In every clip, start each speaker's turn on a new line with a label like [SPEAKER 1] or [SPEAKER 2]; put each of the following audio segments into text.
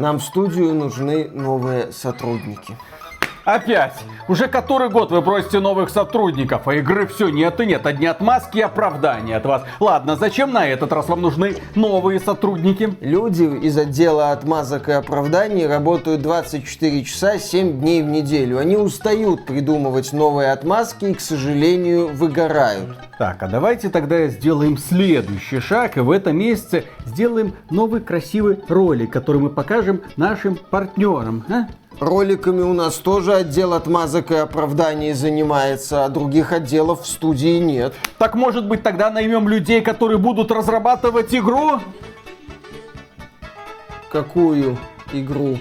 [SPEAKER 1] Нам в студию нужны новые сотрудники.
[SPEAKER 2] Опять. Уже который год вы просите новых сотрудников, а игры все нет и нет. Одни отмазки и оправдания от вас. Ладно, зачем на этот раз вам нужны новые сотрудники?
[SPEAKER 1] Люди из отдела отмазок и оправданий работают 24 часа 7 дней в неделю. Они устают придумывать новые отмазки и, к сожалению, выгорают.
[SPEAKER 2] Так, а давайте тогда сделаем следующий шаг и в этом месяце сделаем новый красивый ролик, который мы покажем нашим партнерам. А?
[SPEAKER 1] Роликами у нас тоже отдел отмазок и оправданий занимается, а других отделов в студии нет.
[SPEAKER 2] Так может быть тогда наймем людей, которые будут разрабатывать игру?
[SPEAKER 1] Какую игру?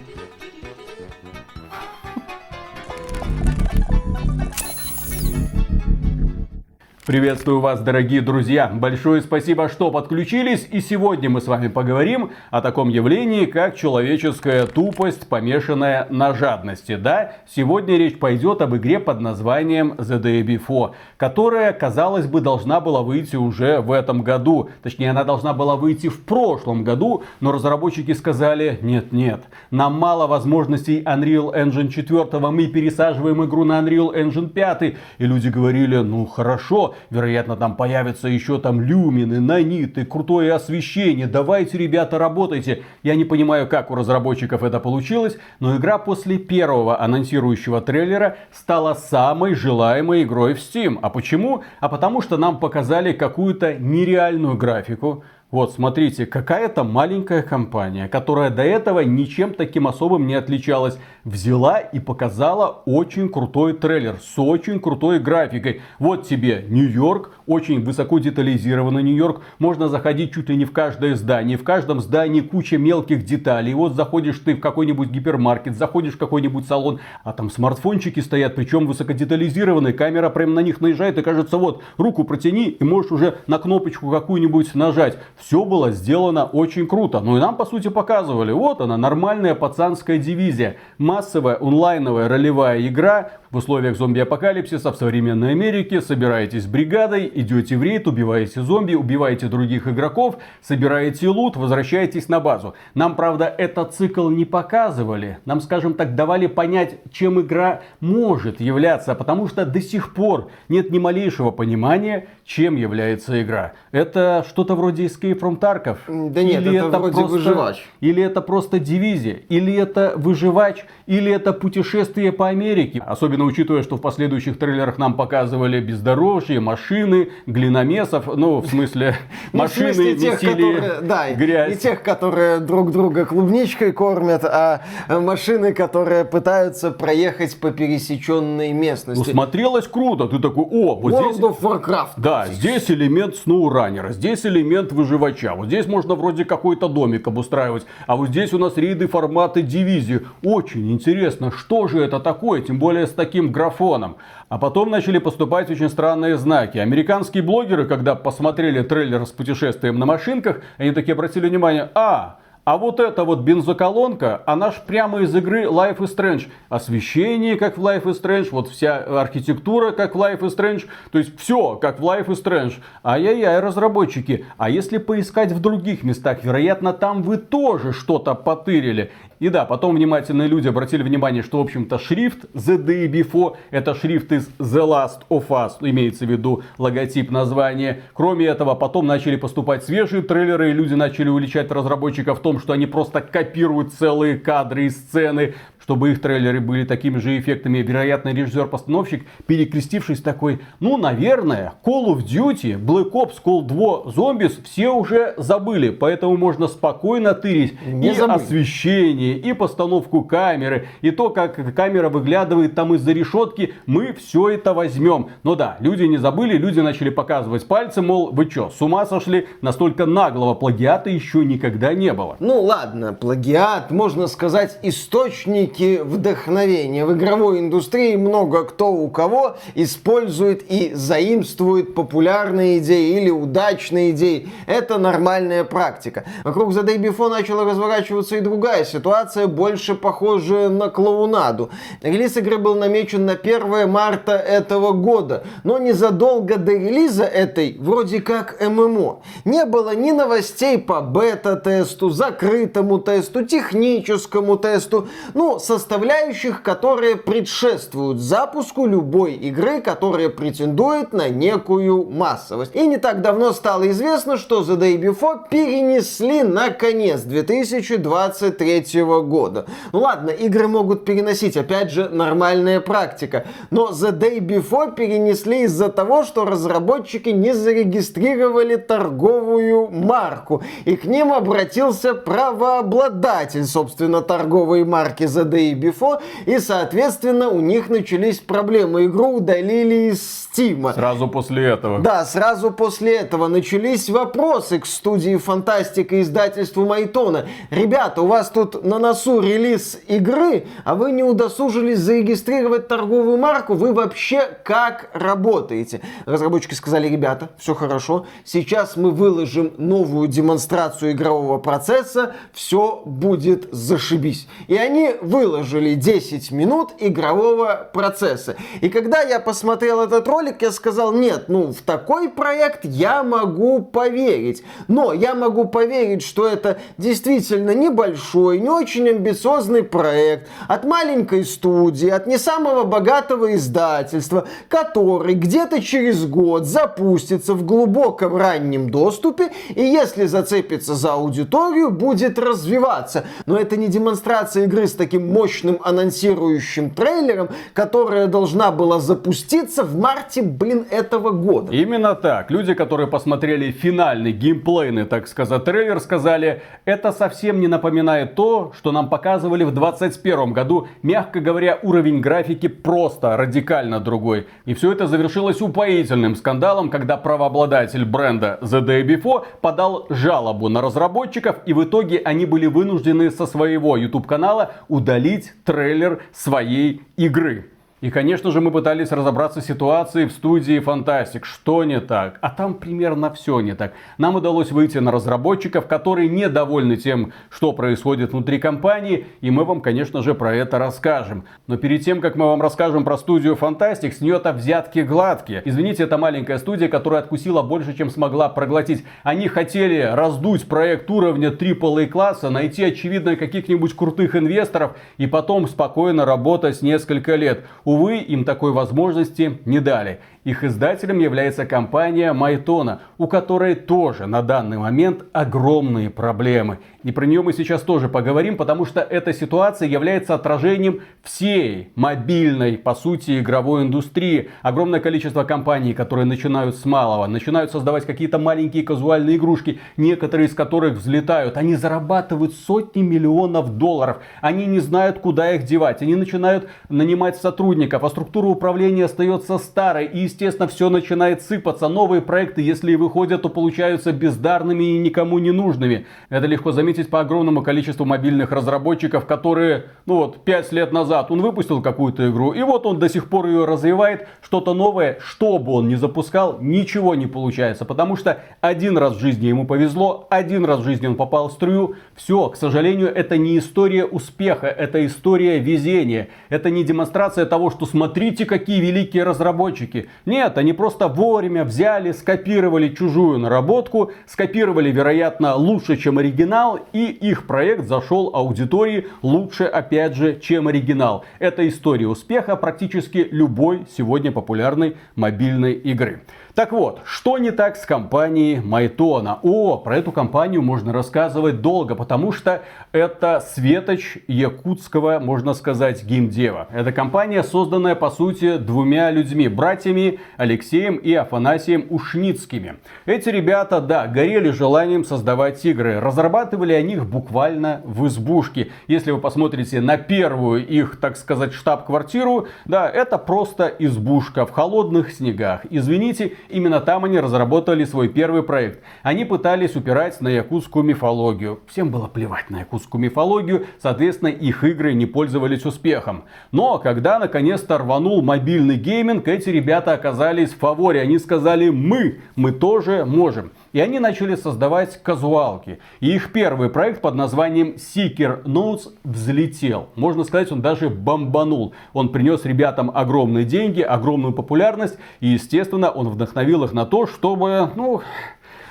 [SPEAKER 2] Приветствую вас, дорогие друзья! Большое спасибо, что подключились. И сегодня мы с вами поговорим о таком явлении, как человеческая тупость, помешанная на жадности. Да, сегодня речь пойдет об игре под названием The Day Before, которая, казалось бы, должна была выйти уже в этом году. Точнее, она должна была выйти в прошлом году, но разработчики сказали, нет-нет, нам мало возможностей Unreal Engine 4, мы пересаживаем игру на Unreal Engine 5. И люди говорили, ну хорошо, вероятно, там появятся еще там люмины, наниты, крутое освещение. Давайте, ребята, работайте. Я не понимаю, как у разработчиков это получилось, но игра после первого анонсирующего трейлера стала самой желаемой игрой в Steam. А почему? А потому что нам показали какую-то нереальную графику, вот, смотрите, какая-то маленькая компания, которая до этого ничем таким особым не отличалась, взяла и показала очень крутой трейлер с очень крутой графикой. Вот тебе Нью-Йорк, очень высоко детализированный Нью-Йорк. Можно заходить чуть ли не в каждое здание. В каждом здании куча мелких деталей. Вот заходишь ты в какой-нибудь гипермаркет, заходишь в какой-нибудь салон, а там смартфончики стоят, причем высокодетализированные. Камера прямо на них наезжает и кажется, вот, руку протяни и можешь уже на кнопочку какую-нибудь нажать. Все было сделано очень круто. Ну и нам, по сути, показывали. Вот она, нормальная пацанская дивизия. Массовая онлайновая ролевая игра в условиях зомби-апокалипсиса в современной Америке. Собираетесь бригадой, идете в рейд, убиваете зомби, убиваете других игроков, собираете лут, возвращаетесь на базу. Нам, правда, этот цикл не показывали. Нам, скажем так, давали понять, чем игра может являться. Потому что до сих пор нет ни малейшего понимания, чем является игра. Это что-то вроде Escape from Tarkov?
[SPEAKER 1] Да нет, или это, это вроде просто, выживач.
[SPEAKER 2] Или это просто дивизия? Или это выживач? Или это путешествие по Америке? Особенно учитывая, что в последующих трейлерах нам показывали бездорожье, машины, глиномесов. Ну, в смысле, ну, машины месили
[SPEAKER 1] да, грязь. Не тех, которые друг друга клубничкой кормят, а машины, которые пытаются проехать по пересеченной местности.
[SPEAKER 2] Ну, смотрелось круто. Ты такой, о,
[SPEAKER 1] вот World здесь... of Warcraft.
[SPEAKER 2] Да, здесь элемент сноураннера, здесь элемент выживача. Вот здесь можно вроде какой-то домик обустраивать. А вот здесь у нас рейды формата дивизии. Очень интересно, что же это такое, тем более с таким графоном. А потом начали поступать очень странные знаки. Американские блогеры, когда посмотрели трейлер с путешествием на машинках, они такие обратили внимание, а, а вот эта вот бензоколонка, она ж прямо из игры Life is Strange. Освещение, как в Life is Strange, вот вся архитектура, как в Life is Strange. То есть все, как в Life is Strange. Ай-яй-яй, разработчики. А если поискать в других местах, вероятно, там вы тоже что-то потырили. И да, потом внимательные люди обратили внимание, что, в общем-то, шрифт The Day Before это шрифт из The Last of Us, имеется в виду логотип названия. Кроме этого, потом начали поступать свежие трейлеры, и люди начали уличать разработчиков в том, что они просто копируют целые кадры и сцены чтобы их трейлеры были такими же эффектами. Вероятно, режиссер-постановщик, перекрестившись такой, ну, наверное, Call of Duty, Black Ops, Call 2, Zombies все уже забыли. Поэтому можно спокойно тырить Не и забыли. освещение, и постановку камеры, и то, как камера выглядывает там из-за решетки. Мы все это возьмем. Но да, люди не забыли, люди начали показывать пальцы, мол, вы что, с ума сошли? Настолько наглого плагиата еще никогда не было.
[SPEAKER 1] Ну ладно, плагиат, можно сказать, источники вдохновения. В игровой индустрии много кто у кого использует и заимствует популярные идеи или удачные идеи. Это нормальная практика. Вокруг The Day Before начала разворачиваться и другая ситуация ситуация больше похожа на клоунаду. Релиз игры был намечен на 1 марта этого года, но незадолго до релиза этой, вроде как ММО, не было ни новостей по бета-тесту, закрытому тесту, техническому тесту, ну, составляющих, которые предшествуют запуску любой игры, которая претендует на некую массовость. И не так давно стало известно, что The Day Before перенесли на конец 2023 года. Ну ладно, игры могут переносить, опять же, нормальная практика. Но The Day Before перенесли из-за того, что разработчики не зарегистрировали торговую марку. И к ним обратился правообладатель, собственно, торговой марки The Day Before. И, соответственно, у них начались проблемы. Игру удалили из Steam.
[SPEAKER 2] Сразу после этого.
[SPEAKER 1] Да, сразу после этого начались вопросы к студии Фантастика и издательству Майтона. Ребята, у вас тут на носу релиз игры, а вы не удосужились зарегистрировать торговую марку. Вы вообще как работаете? Разработчики сказали, ребята, все хорошо. Сейчас мы выложим новую демонстрацию игрового процесса. Все будет зашибись. И они выложили 10 минут игрового процесса. И когда я посмотрел этот ролик, я сказал, нет, ну в такой проект я могу поверить. Но я могу поверить, что это действительно небольшой, не очень амбициозный проект от маленькой студии, от не самого богатого издательства, который где-то через год запустится в глубоком раннем доступе и если зацепится за аудиторию, будет развиваться. Но это не демонстрация игры с таким мощным анонсирующим трейлером, которая должна была запуститься в марте, блин, этого года.
[SPEAKER 2] Именно так. Люди, которые посмотрели финальный геймплейный, так сказать, трейлер, сказали, это совсем не напоминает то, что нам показывали в 2021 году. Мягко говоря, уровень графики просто радикально другой. И все это завершилось упоительным скандалом, когда правообладатель бренда The Day Before подал жалобу на разработчиков, и в итоге они были вынуждены со своего YouTube канала удалить трейлер своей игры. И, конечно же, мы пытались разобраться в ситуации в студии Fantastic. Что не так? А там примерно все не так. Нам удалось выйти на разработчиков, которые недовольны тем, что происходит внутри компании. И мы вам, конечно же, про это расскажем. Но перед тем, как мы вам расскажем про студию Fantastic, с нее-то взятки гладкие. Извините, это маленькая студия, которая откусила больше, чем смогла проглотить. Они хотели раздуть проект уровня AAA класса, найти, очевидно, каких-нибудь крутых инвесторов и потом спокойно работать несколько лет. Увы, им такой возможности не дали. Их издателем является компания Майтона, у которой тоже на данный момент огромные проблемы. И про нее мы сейчас тоже поговорим, потому что эта ситуация является отражением всей мобильной, по сути, игровой индустрии. Огромное количество компаний, которые начинают с малого, начинают создавать какие-то маленькие казуальные игрушки, некоторые из которых взлетают. Они зарабатывают сотни миллионов долларов. Они не знают, куда их девать. Они начинают нанимать сотрудников, а структура управления остается старой. И естественно, все начинает сыпаться. Новые проекты, если и выходят, то получаются бездарными и никому не нужными. Это легко заметить по огромному количеству мобильных разработчиков, которые, ну вот, 5 лет назад он выпустил какую-то игру, и вот он до сих пор ее развивает, что-то новое, что бы он ни запускал, ничего не получается, потому что один раз в жизни ему повезло, один раз в жизни он попал в струю, все, к сожалению, это не история успеха, это история везения, это не демонстрация того, что смотрите, какие великие разработчики, нет, они просто вовремя взяли, скопировали чужую наработку, скопировали, вероятно, лучше, чем оригинал, и их проект зашел аудитории лучше, опять же, чем оригинал. Это история успеха практически любой сегодня популярной мобильной игры. Так вот, что не так с компанией Майтона? О, про эту компанию можно рассказывать долго, потому что это светоч якутского, можно сказать, геймдева. Это компания, созданная, по сути, двумя людьми, братьями Алексеем и Афанасием Ушницкими. Эти ребята, да, горели желанием создавать игры. Разрабатывали они их буквально в избушке. Если вы посмотрите на первую их, так сказать, штаб-квартиру, да, это просто избушка в холодных снегах. Извините, Именно там они разработали свой первый проект. Они пытались упирать на якутскую мифологию. Всем было плевать на якутскую мифологию, соответственно, их игры не пользовались успехом. Но когда наконец-то рванул мобильный гейминг, эти ребята оказались в фаворе. Они сказали, мы, мы тоже можем. и они начали создавать казуалки. И их первый проект под названием Seeker Notes взлетел. Можно сказать, он даже бомбанул. Он принес ребятам огромные деньги, огромную популярность, и, естественно, он вдохновил их на то, чтобы, ну,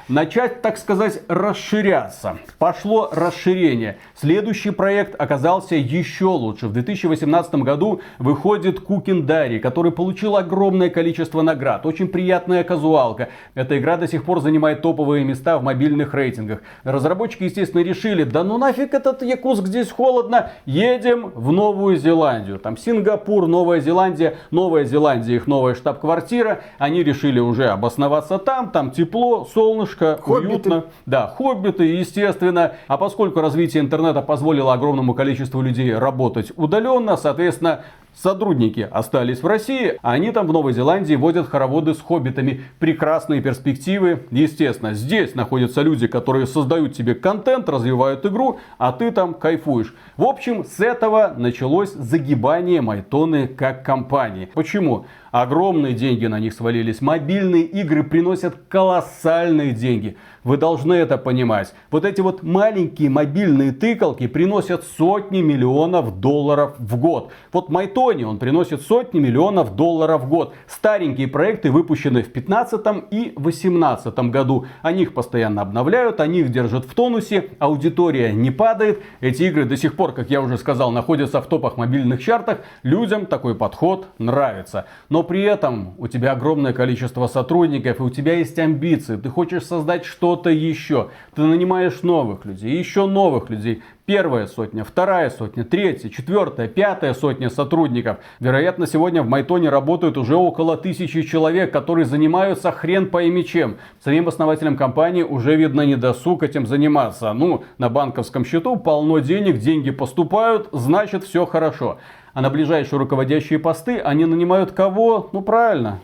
[SPEAKER 2] начать, так сказать, расширяться. Пошло расширение. Следующий проект оказался еще лучше. В 2018 году выходит Кукиндари, который получил огромное количество наград. Очень приятная казуалка. Эта игра до сих пор занимает топовые места в мобильных рейтингах. Разработчики, естественно, решили, да ну нафиг этот Якутск, здесь холодно, едем в Новую Зеландию. Там Сингапур, Новая Зеландия, Новая Зеландия их новая штаб-квартира. Они решили уже обосноваться там, там тепло, солнышко солнышко, хоббиты. уютно. Да, хоббиты, естественно. А поскольку развитие интернета позволило огромному количеству людей работать удаленно, соответственно, Сотрудники остались в России, а они там в Новой Зеландии водят хороводы с хоббитами. Прекрасные перспективы. Естественно, здесь находятся люди, которые создают тебе контент, развивают игру, а ты там кайфуешь. В общем, с этого началось загибание Майтоны как компании. Почему? Огромные деньги на них свалились. Мобильные игры приносят колоссальные деньги. Вы должны это понимать. Вот эти вот маленькие мобильные тыкалки приносят сотни миллионов долларов в год. Вот Майтони, он приносит сотни миллионов долларов в год. Старенькие проекты выпущены в 2015 и 2018 году. Они их постоянно обновляют, они их держат в тонусе, аудитория не падает. Эти игры до сих пор, как я уже сказал, находятся в топах мобильных чартах. Людям такой подход нравится. Но при этом у тебя огромное количество сотрудников и у тебя есть амбиции. Ты хочешь создать что что-то еще. Ты нанимаешь новых людей, еще новых людей. Первая сотня, вторая сотня, третья, четвертая, пятая сотня сотрудников. Вероятно, сегодня в Майтоне работают уже около тысячи человек, которые занимаются хрен пойми чем. Самим основателям компании уже видно не досуг этим заниматься. Ну, на банковском счету полно денег, деньги поступают, значит все хорошо. А на ближайшие руководящие посты они нанимают кого? Ну правильно,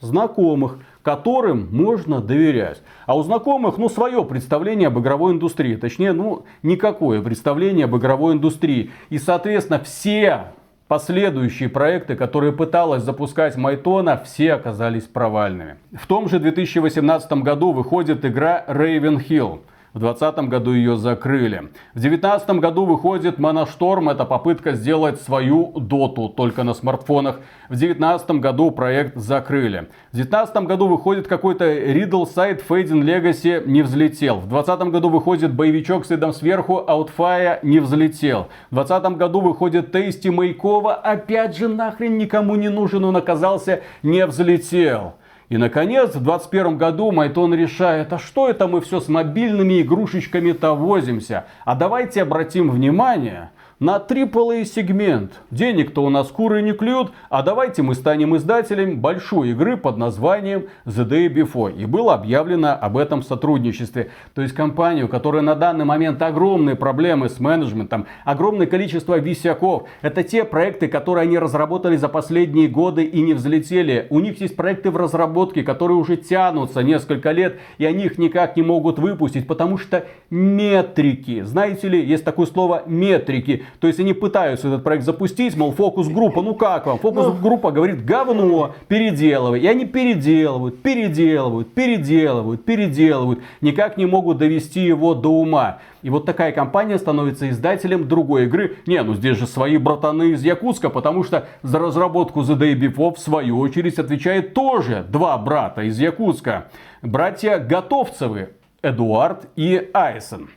[SPEAKER 2] знакомых которым можно доверять. А у знакомых, ну, свое представление об игровой индустрии. Точнее, ну, никакое представление об игровой индустрии. И, соответственно, все последующие проекты, которые пыталась запускать Майтона, все оказались провальными. В том же 2018 году выходит игра Raven Hill. В 2020 году ее закрыли. В 2019 году выходит Моношторм. Это попытка сделать свою доту только на смартфонах. В 2019 году проект закрыли. В 2019 году выходит какой-то Riddle Side Fading Legacy не взлетел. В 2020 году выходит боевичок с видом сверху Outfire не взлетел. В 2020 году выходит Tasty Мейкова. Опять же нахрен никому не нужен. Он оказался не взлетел. И, наконец, в 2021 году Майтон решает, а что это мы все с мобильными игрушечками-то возимся? А давайте обратим внимание, на AAA сегмент. Денег-то у нас куры не клюют, а давайте мы станем издателем большой игры под названием The Day Before. И было объявлено об этом сотрудничестве. То есть компанию, которая на данный момент огромные проблемы с менеджментом, огромное количество висяков. Это те проекты, которые они разработали за последние годы и не взлетели. У них есть проекты в разработке, которые уже тянутся несколько лет, и они их никак не могут выпустить, потому что метрики. Знаете ли, есть такое слово метрики. То есть они пытаются этот проект запустить, мол, фокус-группа, ну как вам? Фокус-группа говорит, говно, переделывай. И они переделывают, переделывают, переделывают, переделывают. Никак не могут довести его до ума. И вот такая компания становится издателем другой игры. Не, ну здесь же свои братаны из Якутска, потому что за разработку The Day Before в свою очередь отвечает тоже два брата из Якутска. Братья Готовцевы, Эдуард и Айсон.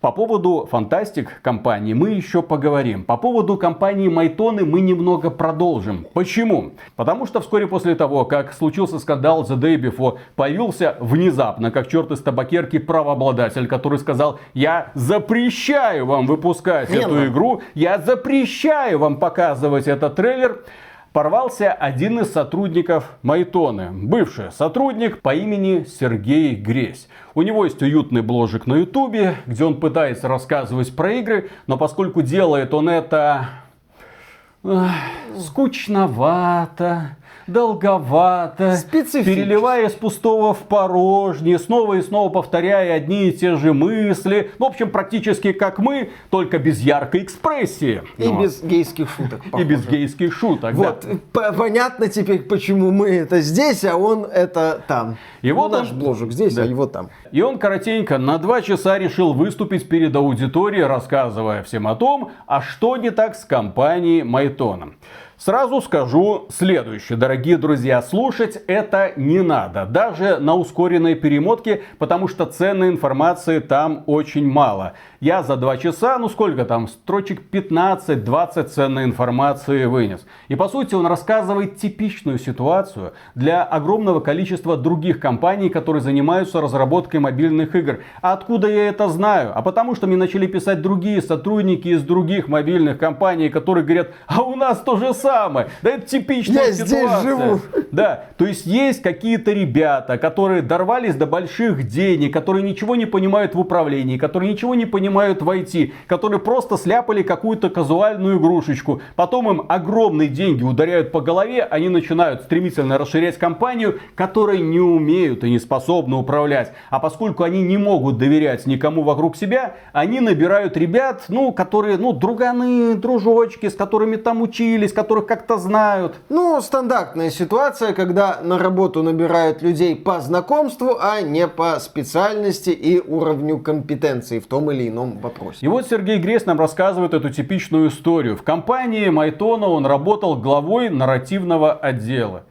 [SPEAKER 2] По поводу фантастик компании мы еще поговорим. По поводу компании Майтоны мы немного продолжим. Почему? Потому что вскоре после того, как случился скандал The Day Before, появился внезапно, как черт из табакерки, правообладатель, который сказал, я запрещаю вам выпускать Не эту ну. игру, я запрещаю вам показывать этот трейлер порвался один из сотрудников Майтоны, бывший сотрудник по имени Сергей Гресь. У него есть уютный бложик на ютубе, где он пытается рассказывать про игры, но поскольку делает он это скучновато, долговато, переливая из пустого в порожнее, снова и снова повторяя одни и те же мысли. Ну, в общем, практически как мы, только без яркой экспрессии.
[SPEAKER 1] И
[SPEAKER 2] Вот.
[SPEAKER 1] без гейских шуток.
[SPEAKER 2] И без
[SPEAKER 1] похоже.
[SPEAKER 2] гейских шуток. да.
[SPEAKER 1] Вот, п- понятно теперь, почему мы это здесь, а он это там.
[SPEAKER 2] И
[SPEAKER 1] Ну,
[SPEAKER 2] вот
[SPEAKER 1] наш
[SPEAKER 2] он-
[SPEAKER 1] бложик здесь,
[SPEAKER 2] Да.
[SPEAKER 1] а его там.
[SPEAKER 2] И он коротенько на два часа решил выступить перед аудиторией, рассказывая всем о том, а что не так с компанией Майтона. Сразу скажу следующее, дорогие друзья, слушать это не надо, даже на ускоренной перемотке, потому что ценной информации там очень мало. Я за два часа, ну сколько там, строчек 15-20 ценной информации вынес. И по сути он рассказывает типичную ситуацию для огромного количества других компаний, которые занимаются разработкой мобильных игр. А откуда я это знаю? А потому что мне начали писать другие сотрудники из других мобильных компаний, которые говорят, а у нас то же самое. Да это типичная
[SPEAKER 1] Я здесь
[SPEAKER 2] ситуация.
[SPEAKER 1] живу.
[SPEAKER 2] Да, то есть есть какие-то ребята, которые дорвались до больших денег, которые ничего не понимают в управлении, которые ничего не понимают в IT, которые просто сляпали какую-то казуальную игрушечку. Потом им огромные деньги ударяют по голове, они начинают стремительно расширять компанию, которые не умеют и не способны управлять. А поскольку они не могут доверять никому вокруг себя, они набирают ребят, ну, которые, ну, друганы, дружочки, с которыми там учились, которых как-то знают.
[SPEAKER 1] Ну, стандартная ситуация, когда на работу набирают людей по знакомству, а не по специальности и уровню компетенции в том или ином вопросе.
[SPEAKER 2] И вот Сергей Гресь нам рассказывает эту типичную историю. В компании Майтона он работал главой нарративного отдела.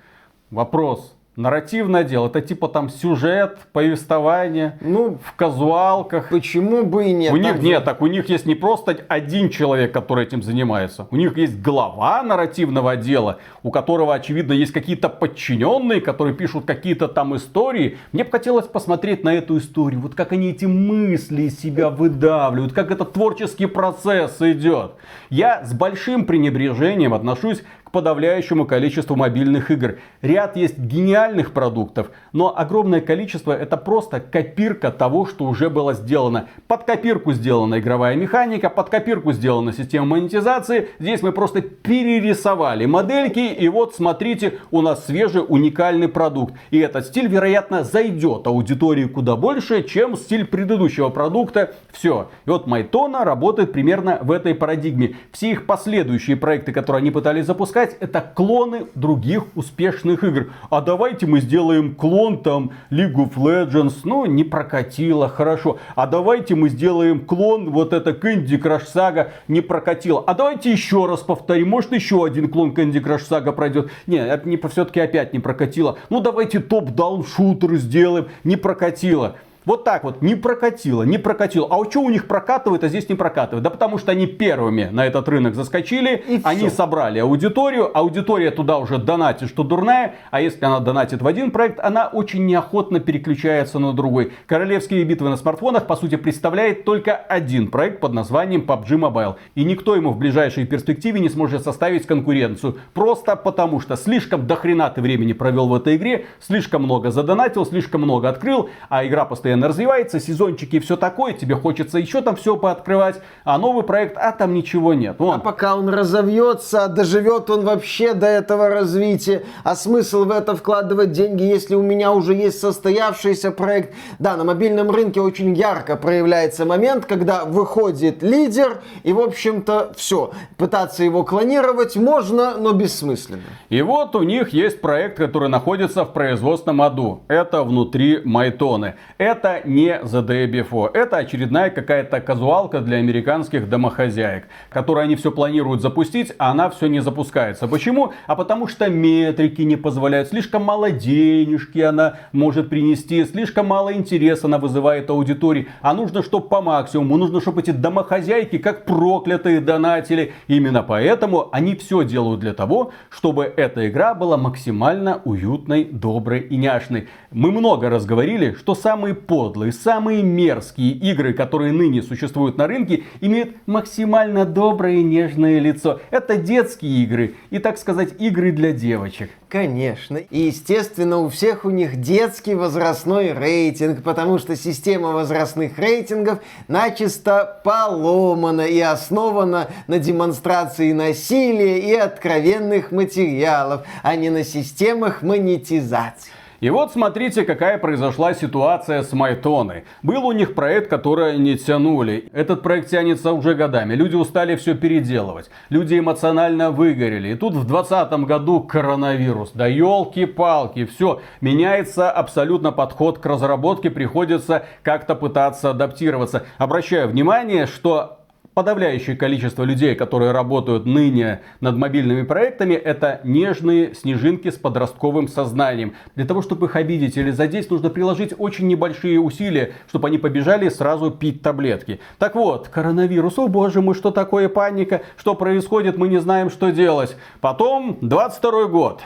[SPEAKER 2] Вопрос. Нарративное отдел, это типа там сюжет, повествование,
[SPEAKER 1] Ну,
[SPEAKER 2] в казуалках.
[SPEAKER 1] почему бы и нет?
[SPEAKER 2] у них
[SPEAKER 1] Так
[SPEAKER 2] нет, так у них есть не просто один человек, который этим занимается. У них есть глава нарративного отдела, у которого, очевидно, есть какие-то подчиненные, которые пишут какие-то там истории. Мне бы хотелось посмотреть на эту историю, вот как они эти мысли из себя выдавливают, как этот творческий процесс идет. Я с большим пренебрежением отношусь к подавляющему количеству мобильных игр. Ряд есть гениальных продуктов, но огромное количество это просто копирка того, что уже было сделано. Под копирку сделана игровая механика, под копирку сделана система монетизации. Здесь мы просто перерисовали модельки, и вот смотрите, у нас свежий уникальный продукт. И этот стиль, вероятно, зайдет аудитории куда больше, чем стиль предыдущего продукта. Все. И вот Майтона работает примерно в этой парадигме. Все их последующие проекты, которые они пытались запускать, это клоны других успешных игр. А давайте мы сделаем клон там League of Legends. Ну, не прокатило, хорошо. А давайте мы сделаем клон вот это Candy Crush Saga. Не прокатило. А давайте еще раз повторим. Может еще один клон Candy Crush Saga пройдет. Не, это не, все-таки опять не прокатило. Ну давайте топ-даун шутер сделаем. Не прокатило. Вот так вот, не прокатило, не прокатило. А что у них прокатывает, а здесь не прокатывает? Да потому что они первыми на этот рынок заскочили,
[SPEAKER 1] И
[SPEAKER 2] они
[SPEAKER 1] всё.
[SPEAKER 2] собрали аудиторию, аудитория туда уже донатит, что дурная, а если она донатит в один проект, она очень неохотно переключается на другой. Королевские битвы на смартфонах, по сути, представляет только один проект под названием PUBG Mobile. И никто ему в ближайшей перспективе не сможет составить конкуренцию. Просто потому что слишком дохрена ты времени провел в этой игре, слишком много задонатил, слишком много открыл, а игра постоянно развивается, сезончики и все такое, тебе хочется еще там все пооткрывать, а новый проект, а там ничего нет.
[SPEAKER 1] А
[SPEAKER 2] Вон,
[SPEAKER 1] пока он разовьется, доживет он вообще до этого развития. А смысл в это вкладывать деньги, если у меня уже есть состоявшийся проект? Да, на мобильном рынке очень ярко проявляется момент, когда выходит лидер, и, в общем-то, все. Пытаться его клонировать можно, но бессмысленно.
[SPEAKER 2] И вот у них есть проект, который находится в производственном аду. Это внутри Майтоны. Это не The Day Before. Это очередная какая-то казуалка для американских домохозяек, которую они все планируют запустить, а она все не запускается. Почему? А потому что метрики не позволяют. Слишком мало денежки она может принести, слишком мало интереса она вызывает аудитории. А нужно, чтобы по максимуму, нужно, чтобы эти домохозяйки, как проклятые, донатили. Именно поэтому они все делают для того, чтобы эта игра была максимально уютной, доброй и няшной. Мы много раз говорили, что самые подлые, самые мерзкие игры, которые ныне существуют на рынке, имеют максимально доброе и нежное лицо. Это детские игры и, так сказать, игры для девочек.
[SPEAKER 1] Конечно. И, естественно, у всех у них детский возрастной рейтинг, потому что система возрастных рейтингов начисто поломана и основана на демонстрации насилия и откровенных материалов, а не на системах монетизации.
[SPEAKER 2] И вот смотрите, какая произошла ситуация с Майтоной. Был у них проект, который не тянули. Этот проект тянется уже годами. Люди устали все переделывать. Люди эмоционально выгорели. И тут в 2020 году коронавирус. Да елки-палки, все. Меняется абсолютно подход к разработке. Приходится как-то пытаться адаптироваться. Обращаю внимание, что подавляющее количество людей, которые работают ныне над мобильными проектами, это нежные снежинки с подростковым сознанием. Для того, чтобы их обидеть или задеть, нужно приложить очень небольшие усилия, чтобы они побежали сразу пить таблетки. Так вот, коронавирус, о боже мой, что такое паника, что происходит, мы не знаем, что делать. Потом, 22 год.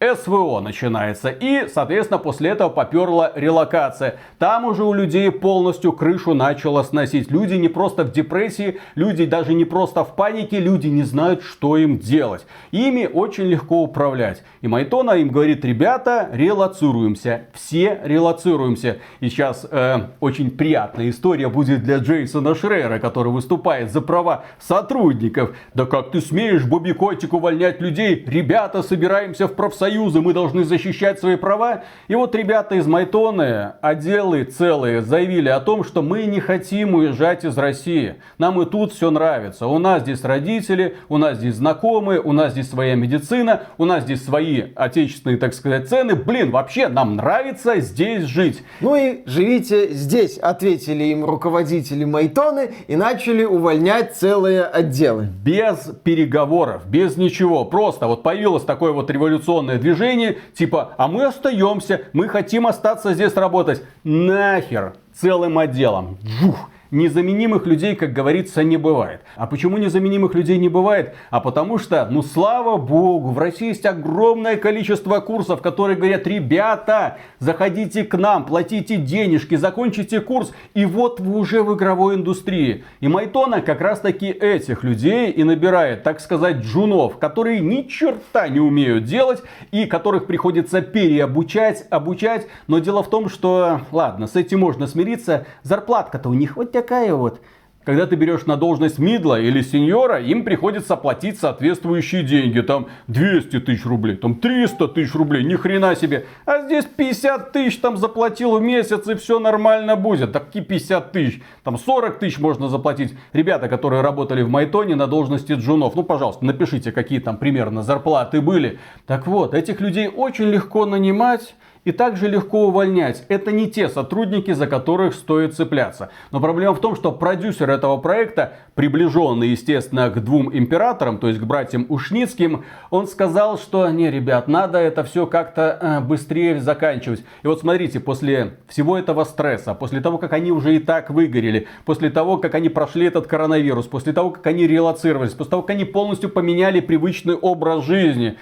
[SPEAKER 2] СВО начинается. И, соответственно, после этого поперла релокация. Там уже у людей полностью крышу начало сносить. Люди не просто в депрессии, люди даже не просто в панике, люди не знают, что им делать. Ими очень легко управлять. И Майтона им говорит, ребята, релацируемся. Все релацируемся. И сейчас э, очень приятная история будет для Джейсона Шрера, который выступает за права сотрудников. Да как ты смеешь, Бобби Котик, увольнять людей? Ребята, собираемся в профсоюз Союза, мы должны защищать свои права. И вот ребята из Майтоны, отделы целые, заявили о том, что мы не хотим уезжать из России. Нам и тут все нравится. У нас здесь родители, у нас здесь знакомые, у нас здесь своя медицина, у нас здесь свои отечественные, так сказать, цены. Блин, вообще нам нравится здесь жить.
[SPEAKER 1] Ну и живите здесь, ответили им руководители Майтоны и начали увольнять целые отделы.
[SPEAKER 2] Без переговоров, без ничего. Просто вот появилось такое вот революционное движение, типа, а мы остаемся, мы хотим остаться здесь работать. Нахер целым отделом. Жух. Незаменимых людей, как говорится, не бывает. А почему незаменимых людей не бывает? А потому что, ну слава богу, в России есть огромное количество курсов, которые говорят, ребята, заходите к нам, платите денежки, закончите курс, и вот вы уже в игровой индустрии. И Майтона как раз таки этих людей и набирает, так сказать, джунов, которые ни черта не умеют делать, и которых приходится переобучать, обучать. Но дело в том, что, ладно, с этим можно смириться, зарплатка-то у них вот такая вот. Когда ты берешь на должность мидла или сеньора, им приходится платить соответствующие деньги. Там 200 тысяч рублей, там 300 тысяч рублей, ни хрена себе. А здесь 50 тысяч там заплатил в месяц и все нормально будет. Такие 50 тысяч, там 40 тысяч можно заплатить. Ребята, которые работали в Майтоне на должности джунов, ну пожалуйста, напишите, какие там примерно зарплаты были. Так вот, этих людей очень легко нанимать и также легко увольнять. Это не те сотрудники, за которых стоит цепляться. Но проблема в том, что продюсер этого проекта, приближенный, естественно, к двум императорам, то есть к братьям Ушницким, он сказал, что не, ребят, надо это все как-то э, быстрее заканчивать. И вот смотрите, после всего этого стресса, после того, как они уже и так выгорели, после того, как они прошли этот коронавирус, после того, как они релацировались, после того, как они полностью поменяли привычный образ жизни,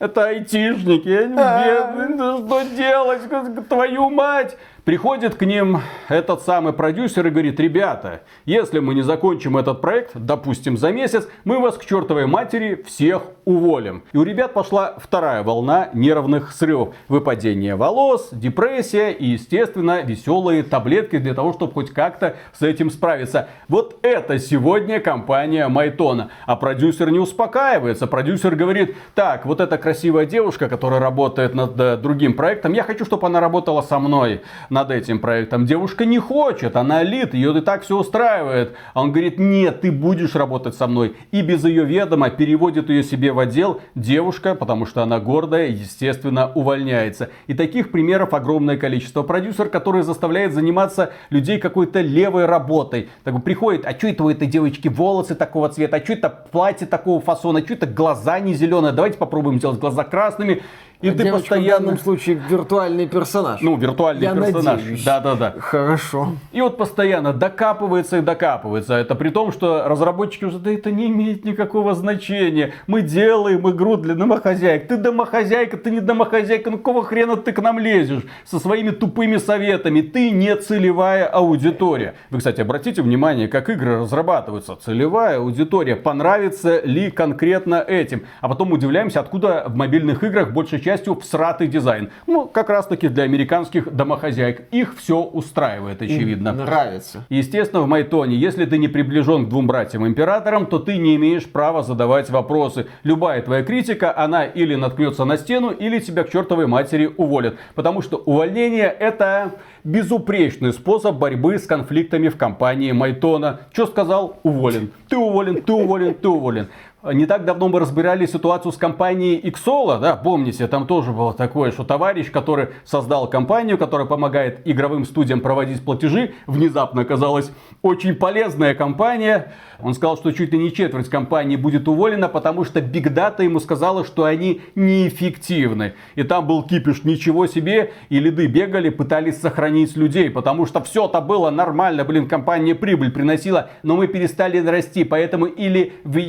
[SPEAKER 2] это айтишники, они бедные, что делать, твою мать? Приходит к ним этот самый продюсер и говорит, ребята, если мы не закончим этот проект, допустим, за месяц, мы вас к чертовой матери всех уволим. И у ребят пошла вторая волна нервных срывов. Выпадение волос, депрессия и, естественно, веселые таблетки для того, чтобы хоть как-то с этим справиться. Вот это сегодня компания Майтона. А продюсер не успокаивается. Продюсер говорит, так, вот эта красивая девушка, которая работает над э, другим проектом, я хочу, чтобы она работала со мной над этим проектом. Девушка не хочет, она лид, ее и так все устраивает. А он говорит, нет, ты будешь работать со мной. И без ее ведома переводит ее себе в отдел. Девушка, потому что она гордая, естественно, увольняется. И таких примеров огромное количество. Продюсер, который заставляет заниматься людей какой-то левой работой. Так приходит, а что это у этой девочки волосы такого цвета, а что это платье такого фасона, а что это глаза не зеленые, давайте попробуем сделать глаза красными. И
[SPEAKER 1] а
[SPEAKER 2] ты постоянно...
[SPEAKER 1] в данном случае виртуальный персонаж.
[SPEAKER 2] Ну, виртуальный
[SPEAKER 1] Я
[SPEAKER 2] персонаж. Да-да-да.
[SPEAKER 1] Хорошо.
[SPEAKER 2] И вот постоянно докапывается и докапывается. Это при том, что разработчики уже, да это не имеет никакого значения. Мы делаем игру для домохозяек. Ты домохозяйка, ты не домохозяйка. Ну какого хрена ты к нам лезешь со своими тупыми советами? Ты не целевая аудитория. Вы, кстати, обратите внимание, как игры разрабатываются. Целевая аудитория. Понравится ли конкретно этим? А потом удивляемся, откуда в мобильных играх большей частью всратый дизайн. Ну, как раз таки для американских домохозяек. Их все устраивает, очевидно.
[SPEAKER 1] Нравится.
[SPEAKER 2] Естественно, в Майтоне, если ты не приближен к двум братьям-императорам, то ты не имеешь права задавать вопросы. Любая твоя критика, она или наткнется на стену, или тебя к чертовой матери уволят. Потому что увольнение это безупречный способ борьбы с конфликтами в компании Майтона. Что сказал? Уволен. Ты уволен, ты уволен, ты уволен. Не так давно мы разбирали ситуацию с компанией Ixola, да, помните, там тоже было такое, что товарищ, который создал компанию, которая помогает игровым студиям проводить платежи, внезапно оказалась очень полезная компания. Он сказал, что чуть ли не четверть компании будет уволена, потому что Big Data ему сказала, что они неэффективны. И там был кипиш, ничего себе, и лиды бегали, пытались сохранить людей, потому что все это было нормально, блин, компания прибыль приносила, но мы перестали расти, поэтому или вы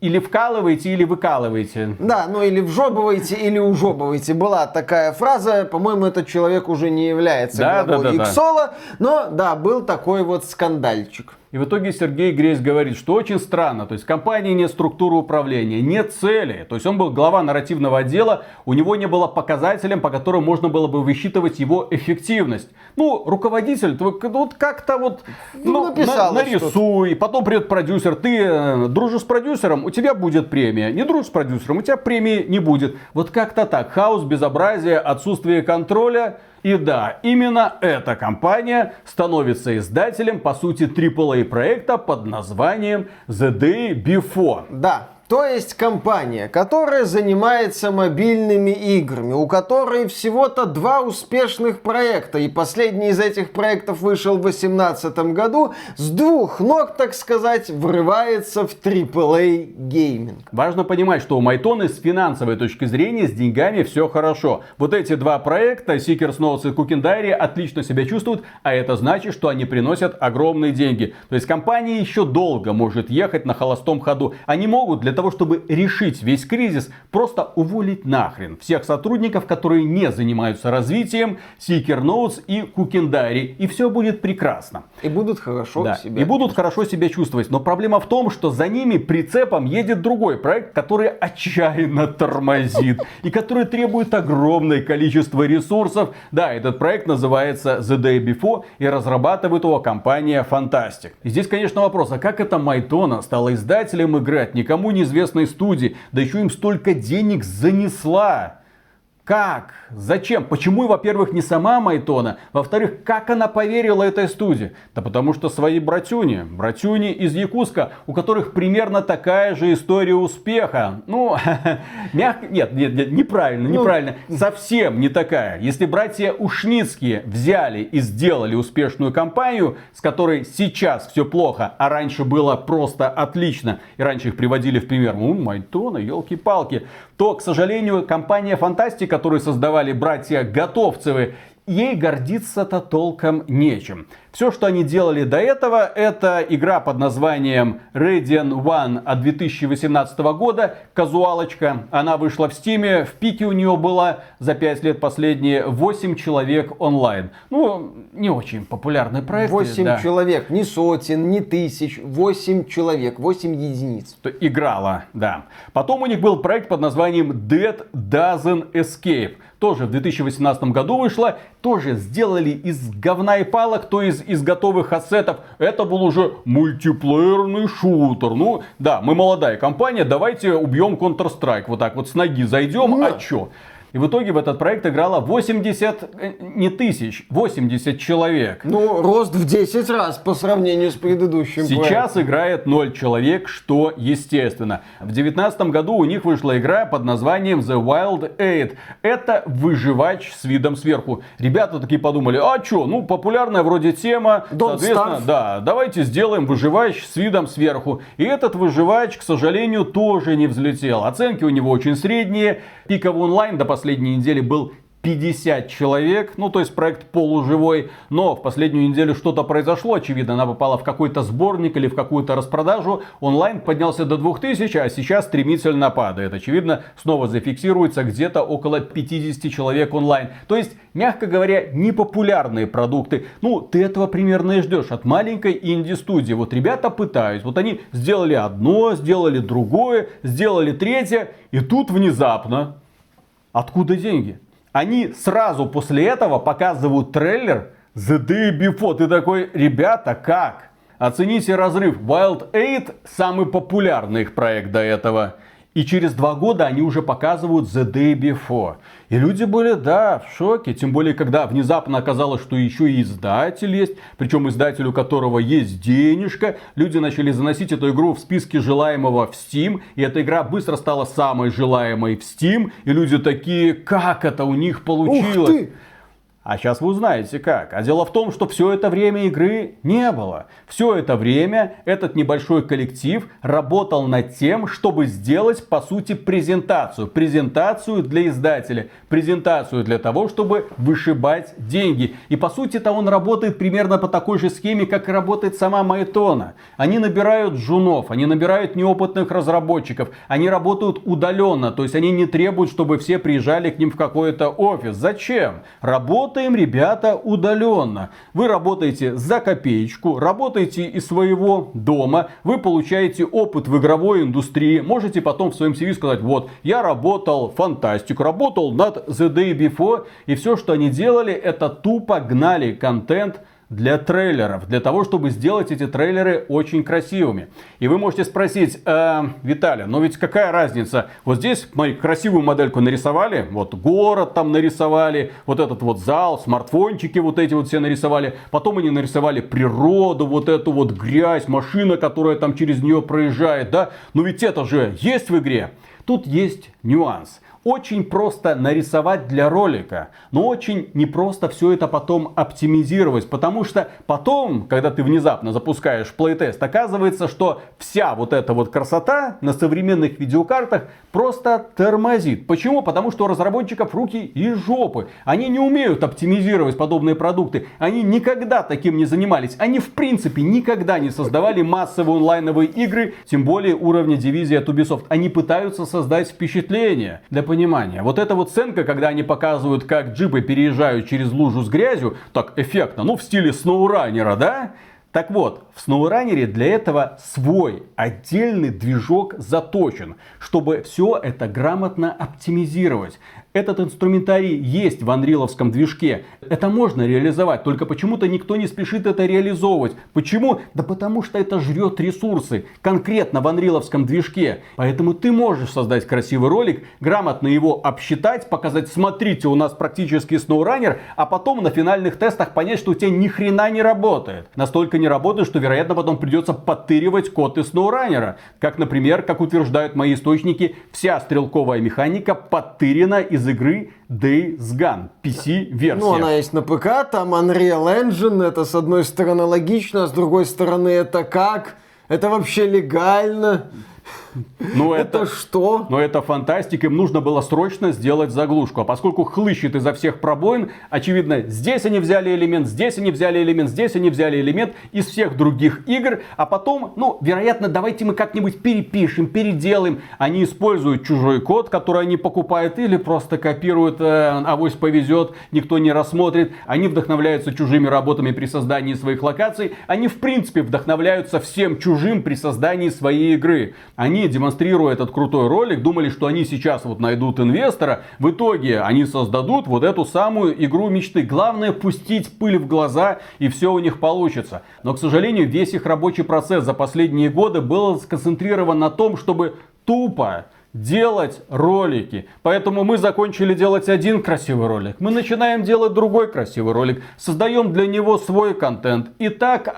[SPEAKER 2] или вкалываете, или выкалываете.
[SPEAKER 1] Да, ну или вжобывайте, или ужобывайте. Была такая фраза, по-моему, этот человек уже не является
[SPEAKER 2] Да,
[SPEAKER 1] главой
[SPEAKER 2] да, да, да.
[SPEAKER 1] Иксола, но да, был такой вот скандальчик.
[SPEAKER 2] И в итоге Сергей Гресь говорит, что очень странно. То есть в компании нет структуры управления, нет цели. То есть он был глава нарративного отдела, у него не было показателем, по которым можно было бы высчитывать его эффективность. Ну, руководитель, вот как-то вот
[SPEAKER 1] Ну, написал
[SPEAKER 2] на- нарисуй, потом придет продюсер, ты э, дружишь с продюсером, у тебя будет премия. Не дружишь с продюсером, у тебя премии не будет. Вот как-то так. Хаос, безобразие, отсутствие контроля. И да, именно эта компания становится издателем, по сути, AAA проекта под названием The Day Before.
[SPEAKER 1] Да, то есть компания, которая занимается мобильными играми, у которой всего-то два успешных проекта, и последний из этих проектов вышел в 2018 году, с двух ног, так сказать, врывается в AAA гейминг.
[SPEAKER 2] Важно понимать, что у Майтоны с финансовой точки зрения с деньгами все хорошо. Вот эти два проекта, Seekers Notes и Cooking Diary, отлично себя чувствуют, а это значит, что они приносят огромные деньги. То есть компания еще долго может ехать на холостом ходу. Они могут для того, чтобы решить весь кризис, просто уволить нахрен всех сотрудников, которые не занимаются развитием Seeker Notes и Diary. И все будет прекрасно.
[SPEAKER 1] И будут хорошо
[SPEAKER 2] Да,
[SPEAKER 1] себя.
[SPEAKER 2] И будут хорошо себя чувствовать. Но проблема в том, что за ними прицепом едет другой проект, который отчаянно тормозит. И который требует огромное количество ресурсов. Да, этот проект называется The Day Before. И разрабатывает его компания Fantastic. И здесь, конечно, вопрос, а как это Майтона стала издателем игры от никому неизвестной студии? Да еще им столько денег занесла. Как? Зачем? Почему, во-первых, не сама Майтона? Во-вторых, как она поверила этой студии? Да потому что свои братюни, братюни из Якутска, у которых примерно такая же история успеха. Ну, мягко, нет, нет, нет, неправильно, неправильно. Совсем не такая. Если братья Ушницкие взяли и сделали успешную компанию, с которой сейчас все плохо, а раньше было просто отлично, и раньше их приводили в пример, ну, Майтона, елки-палки, то, к сожалению, компания Фантастик, которую создавали братья Готовцевы, ей гордиться-то толком нечем. Все, что они делали до этого, это игра под названием Radiant One от 2018 года, казуалочка. Она вышла в стиме, в пике у нее было за 5 лет последние 8 человек онлайн. Ну, не очень популярный проект.
[SPEAKER 1] Восемь
[SPEAKER 2] да.
[SPEAKER 1] человек, не сотен, не тысяч, восемь человек, восемь единиц.
[SPEAKER 2] То играла, да. Потом у них был проект под названием Dead Doesn't Escape. Тоже в 2018 году вышла. Тоже сделали из говна и палок, то есть из готовых ассетов. Это был уже мультиплеерный шутер. Ну, да, мы молодая компания, давайте убьем Counter-Strike. Вот так вот с ноги зайдем,
[SPEAKER 1] Ну.
[SPEAKER 2] а чё? И в итоге в этот проект играло 80, э, не тысяч, 80 человек.
[SPEAKER 1] Ну, рост в 10 раз по сравнению с предыдущим
[SPEAKER 2] Сейчас
[SPEAKER 1] проектом.
[SPEAKER 2] играет 0 человек, что естественно. В 2019 году у них вышла игра под названием The Wild Eight. Это выживач с видом сверху. Ребята такие подумали, а чё, ну популярная вроде тема.
[SPEAKER 1] Don't
[SPEAKER 2] Соответственно,
[SPEAKER 1] starve.
[SPEAKER 2] да, давайте сделаем выживач с видом сверху. И этот выживач, к сожалению, тоже не взлетел. Оценки у него очень средние. Пиковый онлайн до последнего последней неделе был 50 человек, ну то есть проект полуживой, но в последнюю неделю что-то произошло, очевидно, она попала в какой-то сборник или в какую-то распродажу, онлайн поднялся до 2000, а сейчас стремительно падает, очевидно, снова зафиксируется где-то около 50 человек онлайн, то есть, мягко говоря, непопулярные продукты, ну ты этого примерно и ждешь от маленькой инди-студии, вот ребята пытаются, вот они сделали одно, сделали другое, сделали третье, и тут внезапно, откуда деньги? Они сразу после этого показывают трейлер The Day Before. Ты такой, ребята, как? Оцените разрыв. Wild 8 самый популярный их проект до этого. И через два года они уже показывают The Day Before. И люди были, да, в шоке. Тем более, когда внезапно оказалось, что еще и издатель есть. Причем издатель, у которого есть денежка. Люди начали заносить эту игру в списки желаемого в Steam. И эта игра быстро стала самой желаемой в Steam. И люди такие, как это у них получилось? Ух ты! А сейчас вы узнаете как. А дело в том, что все это время игры не было. Все это время этот небольшой коллектив работал над тем, чтобы сделать, по сути, презентацию. Презентацию для издателя. Презентацию для того, чтобы вышибать деньги. И, по сути-то, он работает примерно по такой же схеме, как и работает сама Майтона. Они набирают жунов, они набирают неопытных разработчиков. Они работают удаленно. То есть, они не требуют, чтобы все приезжали к ним в какой-то офис. Зачем? Работа Работаем, ребята, удаленно. Вы работаете за копеечку, работаете из своего дома, вы получаете опыт в игровой индустрии, можете потом в своем CV сказать, вот, я работал фантастику, работал над The Day Before, и все, что они делали, это тупо гнали контент для трейлеров, для того, чтобы сделать эти трейлеры очень красивыми. И вы можете спросить, э, Виталий, но ведь какая разница? Вот здесь мы красивую модельку нарисовали, вот город там нарисовали, вот этот вот зал, смартфончики вот эти вот все нарисовали, потом они нарисовали природу, вот эту вот грязь, машина, которая там через нее проезжает, да? Но ведь это же есть в игре. Тут есть нюанс очень просто нарисовать для ролика, но очень непросто все это потом оптимизировать, потому что потом, когда ты внезапно запускаешь плейтест, оказывается, что вся вот эта вот красота на современных видеокартах просто тормозит. Почему? Потому что у разработчиков руки и жопы. Они не умеют оптимизировать подобные продукты. Они никогда таким не занимались. Они в принципе никогда не создавали массовые онлайновые игры, тем более уровня дивизии от Ubisoft. Они пытаются создать впечатление. Для понимания. Вот эта вот сценка, когда они показывают, как джипы переезжают через лужу с грязью, так эффектно, ну в стиле сноураннера, да? Так вот, в SnowRunner для этого свой отдельный движок заточен, чтобы все это грамотно оптимизировать. Этот инструментарий есть в анриловском движке. Это можно реализовать, только почему-то никто не спешит это реализовывать. Почему? Да потому что это жрет ресурсы, конкретно в анриловском движке. Поэтому ты можешь создать красивый ролик, грамотно его обсчитать, показать, смотрите, у нас практически SnowRunner, а потом на финальных тестах понять, что у тебя ни хрена не работает. Настолько не работает, что, вероятно, потом придется подтыривать код из SnowRunner. Как, например, как утверждают мои источники, вся стрелковая механика подтырена из из игры Days Gone, PC-версия.
[SPEAKER 1] Ну, она есть на ПК, там Unreal Engine, это с одной стороны логично, а с другой стороны это как? Это вообще легально?
[SPEAKER 2] Но это, это что? Но это фантастика, им нужно было срочно сделать заглушку. А поскольку хлыщет изо всех пробоин, очевидно, здесь они взяли элемент, здесь они взяли элемент, здесь они взяли элемент из всех других игр, а потом, ну, вероятно, давайте мы как-нибудь перепишем, переделаем. Они используют чужой код, который они покупают, или просто копируют, э, авось повезет, никто не рассмотрит. Они вдохновляются чужими работами при создании своих локаций. Они, в принципе, вдохновляются всем чужим при создании своей игры. Они демонстрируя этот крутой ролик, думали, что они сейчас вот найдут инвестора. В итоге они создадут вот эту самую игру мечты. Главное пустить пыль в глаза и все у них получится. Но, к сожалению, весь их рабочий процесс за последние годы был сконцентрирован на том, чтобы тупо делать ролики. Поэтому мы закончили делать один красивый ролик. Мы начинаем делать другой красивый ролик. Создаем для него свой контент. Итак,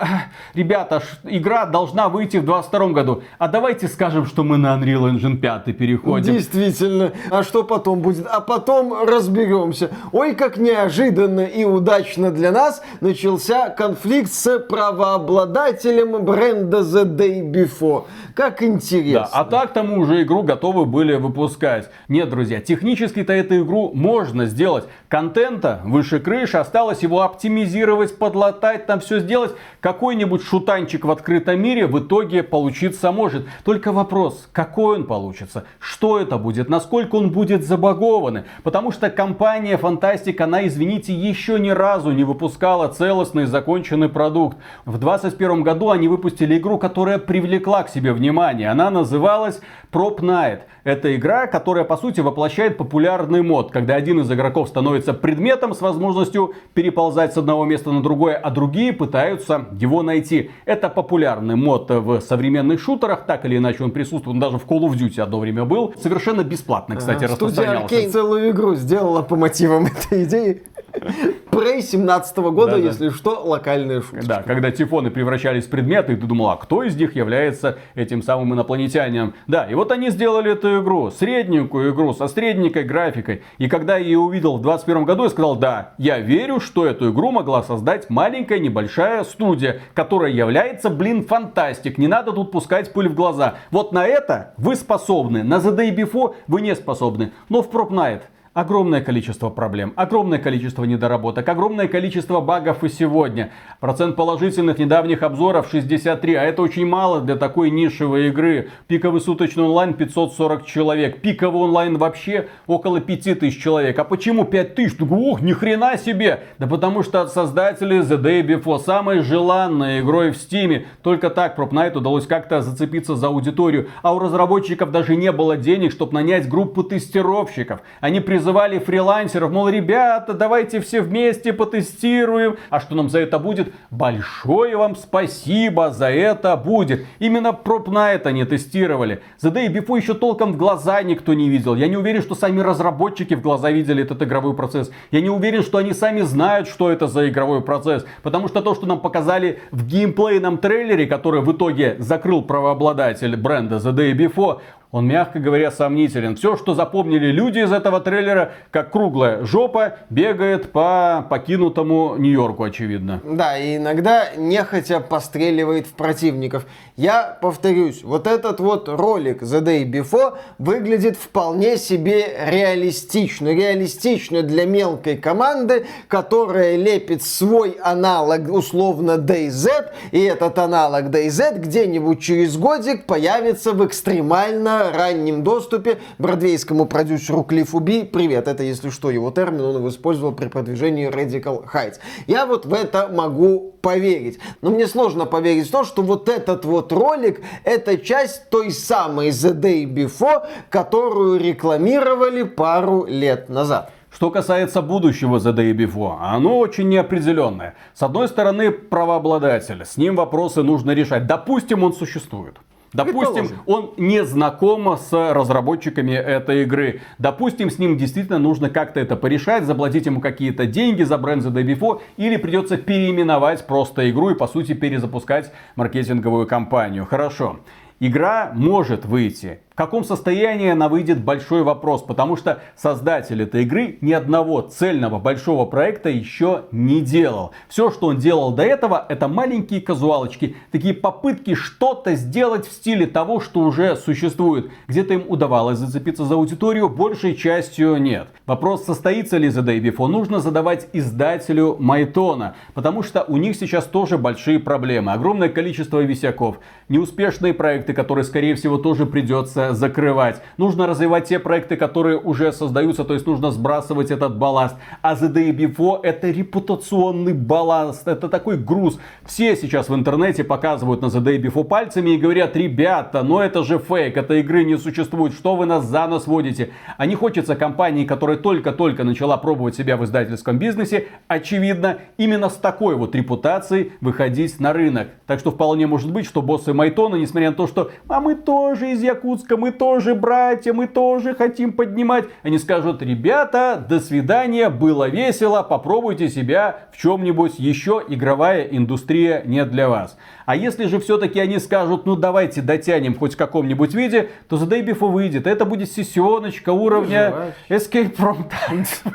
[SPEAKER 2] ребята, игра должна выйти в 2022 году. А давайте скажем, что мы на Unreal Engine 5 переходим.
[SPEAKER 1] Действительно. А что потом будет? А потом разберемся. Ой, как неожиданно и удачно для нас начался конфликт с правообладателем бренда The Day Before. Как интересно.
[SPEAKER 2] Да, а так тому уже игру готовы были выпускать. Нет, друзья, технически-то эту игру можно сделать. Контента выше крыши, осталось его оптимизировать, подлатать, там все сделать. Какой-нибудь шутанчик в открытом мире в итоге получиться может. Только вопрос, какой он получится, что это будет, насколько он будет забагованный. Потому что компания Фантастик, она, извините, еще ни разу не выпускала целостный законченный продукт. В 2021 году они выпустили игру, которая привлекла к себе внимание. Она называлась Prop Night. Это игра, которая по сути воплощает популярный мод, когда один из игроков становится предметом с возможностью переползать с одного места на другое, а другие пытаются его найти. Это популярный мод в современных шутерах, так или иначе он присутствует, он даже в Call of Duty одно время был. Совершенно бесплатно, кстати,
[SPEAKER 1] Студия
[SPEAKER 2] распространялся.
[SPEAKER 1] Аркейн целую игру сделала по мотивам этой идеи. Prey 17 года, если что, локальные шутки.
[SPEAKER 2] Да, когда тифоны превращались в предметы, и ты думал, а кто из них является этим самым инопланетянином? Да, и вот они сделали эту игру, средненькую игру, со средненькой графикой. И когда я ее увидел в 21 году, я сказал, да, я верю, что эту игру могла создать маленькая небольшая студия, которая является, блин, фантастик. Не надо тут пускать пыль в глаза. Вот на это вы способны, на The Day Before вы не способны. Но в Prop Night Огромное количество проблем, огромное количество недоработок, огромное количество багов и сегодня. Процент положительных недавних обзоров 63, а это очень мало для такой нишевой игры. Пиковый суточный онлайн 540 человек, пиковый онлайн вообще около 5000 человек. А почему 5000? Ты говоришь, Ух, ни хрена себе! Да потому что от создателей The Day Before самой желанной игрой в Стиме. Только так Prop Night удалось как-то зацепиться за аудиторию. А у разработчиков даже не было денег, чтобы нанять группу тестировщиков. Они призывали фрилансеров, мол, ребята, давайте все вместе потестируем. А что нам за это будет? Большое вам спасибо за это будет. Именно Night они тестировали. The Day Before еще толком в глаза никто не видел. Я не уверен, что сами разработчики в глаза видели этот игровой процесс. Я не уверен, что они сами знают, что это за игровой процесс. Потому что то, что нам показали в геймплейном трейлере, который в итоге закрыл правообладатель бренда The Day Before, он, мягко говоря, сомнителен. Все, что запомнили люди из этого трейлера, как круглая жопа бегает по покинутому Нью-Йорку, очевидно.
[SPEAKER 1] Да, и иногда нехотя постреливает в противников. Я повторюсь, вот этот вот ролик The Day Before выглядит вполне себе реалистично. Реалистично для мелкой команды, которая лепит свой аналог условно DayZ, и этот аналог DayZ где-нибудь через годик появится в экстремально раннем доступе бродвейскому продюсеру Клиффу Би. Привет, это если что его термин, он его использовал при продвижении Radical Heights. Я вот в это могу поверить. Но мне сложно поверить в то, что вот этот вот ролик это часть той самой The Day Before, которую рекламировали пару лет назад.
[SPEAKER 2] Что касается будущего The Day Before, оно очень неопределенное. С одной стороны, правообладатель, с ним вопросы нужно решать. Допустим, он существует. Допустим, он не знаком с разработчиками этой игры. Допустим, с ним действительно нужно как-то это порешать, заплатить ему какие-то деньги за бренд The Day Before, или придется переименовать просто игру и, по сути, перезапускать маркетинговую кампанию. Хорошо. Игра может выйти. В каком состоянии она выйдет, большой вопрос, потому что создатель этой игры ни одного цельного большого проекта еще не делал. Все, что он делал до этого, это маленькие казуалочки, такие попытки что-то сделать в стиле того, что уже существует. Где-то им удавалось зацепиться за аудиторию, большей частью нет. Вопрос, состоится ли The Day Before, нужно задавать издателю Майтона, потому что у них сейчас тоже большие проблемы. Огромное количество висяков, неуспешные проекты, которые, скорее всего, тоже придется закрывать. Нужно развивать те проекты, которые уже создаются, то есть нужно сбрасывать этот балласт. А The Day Before это репутационный балласт, это такой груз. Все сейчас в интернете показывают на The Day Before пальцами и говорят, ребята, но это же фейк, этой игры не существует, что вы нас за нос водите? А не хочется компании, которая только-только начала пробовать себя в издательском бизнесе, очевидно, именно с такой вот репутацией выходить на рынок. Так что вполне может быть, что боссы Майтона, несмотря на то, что а мы тоже из Якутска, мы тоже братья, мы тоже хотим поднимать, они скажут, ребята, до свидания, было весело, попробуйте себя в чем-нибудь еще, игровая индустрия не для вас. А если же все-таки они скажут, ну давайте дотянем хоть в каком-нибудь виде, то The Day Before выйдет. Это будет сессионочка уровня Escape from Tarkov.